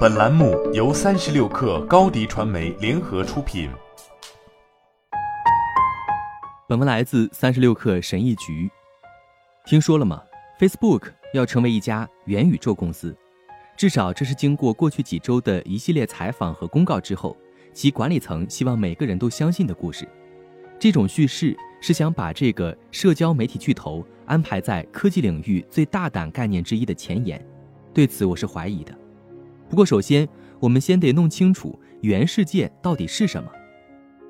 本栏目由三十六氪高低传媒联合出品。本文来自三十六氪神译局。听说了吗？Facebook 要成为一家元宇宙公司，至少这是经过过去几周的一系列采访和公告之后，其管理层希望每个人都相信的故事。这种叙事是想把这个社交媒体巨头安排在科技领域最大胆概念之一的前沿。对此，我是怀疑的。不过，首先我们先得弄清楚“原世界”到底是什么。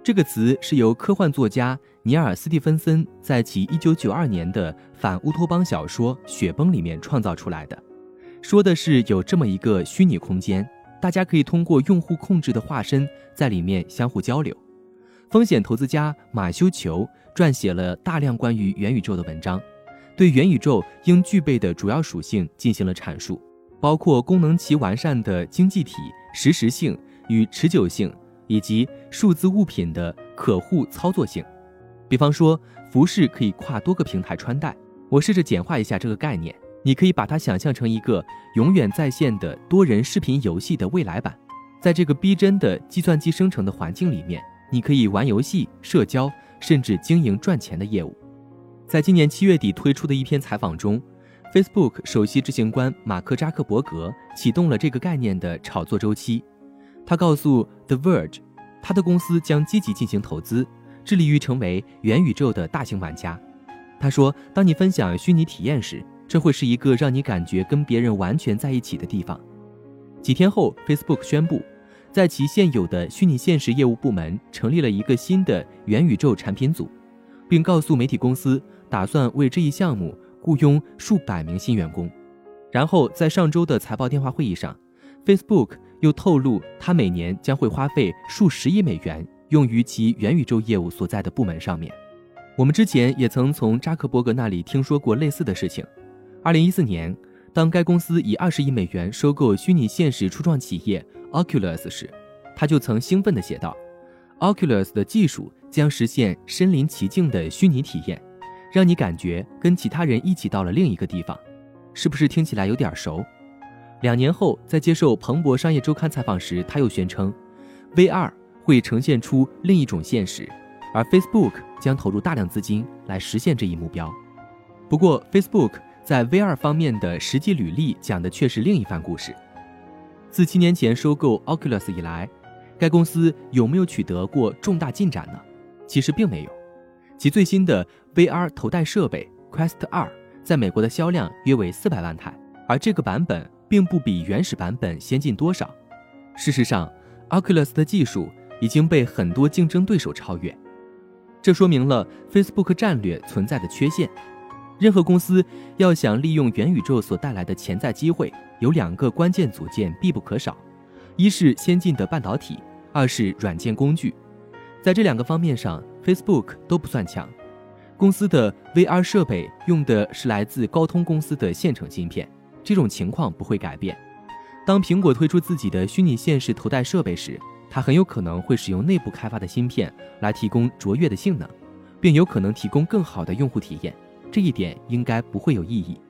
这个词是由科幻作家尼尔·斯蒂芬森在其1992年的反乌托邦小说《雪崩》里面创造出来的，说的是有这么一个虚拟空间，大家可以通过用户控制的化身在里面相互交流。风险投资家马修·裘撰写了大量关于元宇宙的文章，对元宇宙应具备的主要属性进行了阐述。包括功能其完善的经济体、实时性与持久性，以及数字物品的可互操作性。比方说，服饰可以跨多个平台穿戴。我试着简化一下这个概念，你可以把它想象成一个永远在线的多人视频游戏的未来版。在这个逼真的计算机生成的环境里面，你可以玩游戏、社交，甚至经营赚钱的业务。在今年七月底推出的一篇采访中。Facebook 首席执行官马克扎克伯格启动了这个概念的炒作周期。他告诉 The Verge，他的公司将积极进行投资，致力于成为元宇宙的大型玩家。他说：“当你分享虚拟体验时，这会是一个让你感觉跟别人完全在一起的地方。”几天后，Facebook 宣布，在其现有的虚拟现实业务部门成立了一个新的元宇宙产品组，并告诉媒体公司，打算为这一项目。雇佣数百名新员工，然后在上周的财报电话会议上，Facebook 又透露，它每年将会花费数十亿美元用于其元宇宙业务所在的部门上面。我们之前也曾从扎克伯格那里听说过类似的事情。二零一四年，当该公司以二十亿美元收购虚拟现实初创企业 Oculus 时，他就曾兴奋地写道：“Oculus 的技术将实现身临其境的虚拟体验。”让你感觉跟其他人一起到了另一个地方，是不是听起来有点熟？两年后，在接受彭博商业周刊采访时，他又宣称，VR 会呈现出另一种现实，而 Facebook 将投入大量资金来实现这一目标。不过，Facebook 在 VR 方面的实际履历讲的却是另一番故事。自七年前收购 Oculus 以来，该公司有没有取得过重大进展呢？其实并没有。其最新的 VR 头戴设备 Quest 2在美国的销量约为四百万台，而这个版本并不比原始版本先进多少。事实上，Oculus 的技术已经被很多竞争对手超越，这说明了 Facebook 战略存在的缺陷。任何公司要想利用元宇宙所带来的潜在机会，有两个关键组件必不可少：一是先进的半导体，二是软件工具。在这两个方面上。Facebook 都不算强，公司的 VR 设备用的是来自高通公司的现成芯片，这种情况不会改变。当苹果推出自己的虚拟现实头戴设备时，它很有可能会使用内部开发的芯片来提供卓越的性能，并有可能提供更好的用户体验。这一点应该不会有异议。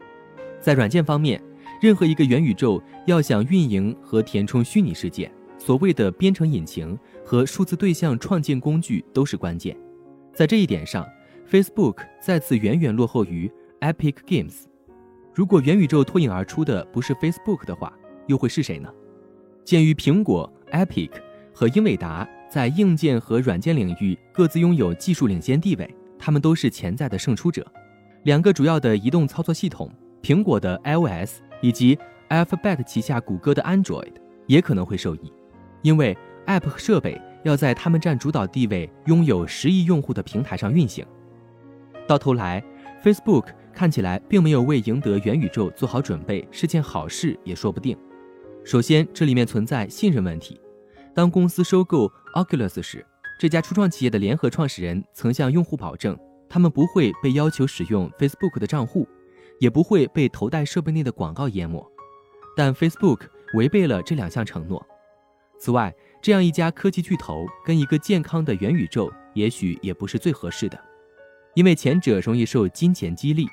在软件方面，任何一个元宇宙要想运营和填充虚拟世界，所谓的编程引擎。和数字对象创建工具都是关键，在这一点上，Facebook 再次远远落后于 Epic Games。如果元宇宙脱颖而出的不是 Facebook 的话，又会是谁呢？鉴于苹果、Epic 和英伟达在硬件和软件领域各自拥有技术领先地位，他们都是潜在的胜出者。两个主要的移动操作系统，苹果的 iOS 以及 Alphabet 旗下谷歌的 Android 也可能会受益，因为。App 和设备要在他们占主导地位、拥有十亿用户的平台上运行。到头来，Facebook 看起来并没有为赢得元宇宙做好准备，是件好事也说不定。首先，这里面存在信任问题。当公司收购 Oculus 时，这家初创企业的联合创始人曾向用户保证，他们不会被要求使用 Facebook 的账户，也不会被头戴设备内的广告淹没。但 Facebook 违背了这两项承诺。此外这样一家科技巨头跟一个健康的元宇宙也许也不是最合适的。因为前者容易受金钱激励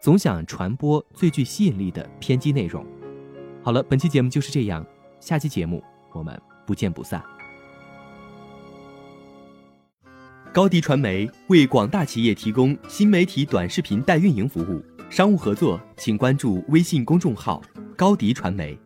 总想传播最具吸引力的偏激内容。好了本期节目就是这样下期节目我们不见不散。高迪传媒为广大企业提供新媒体短视频代运营服务商务合作请关注微信公众号高迪传媒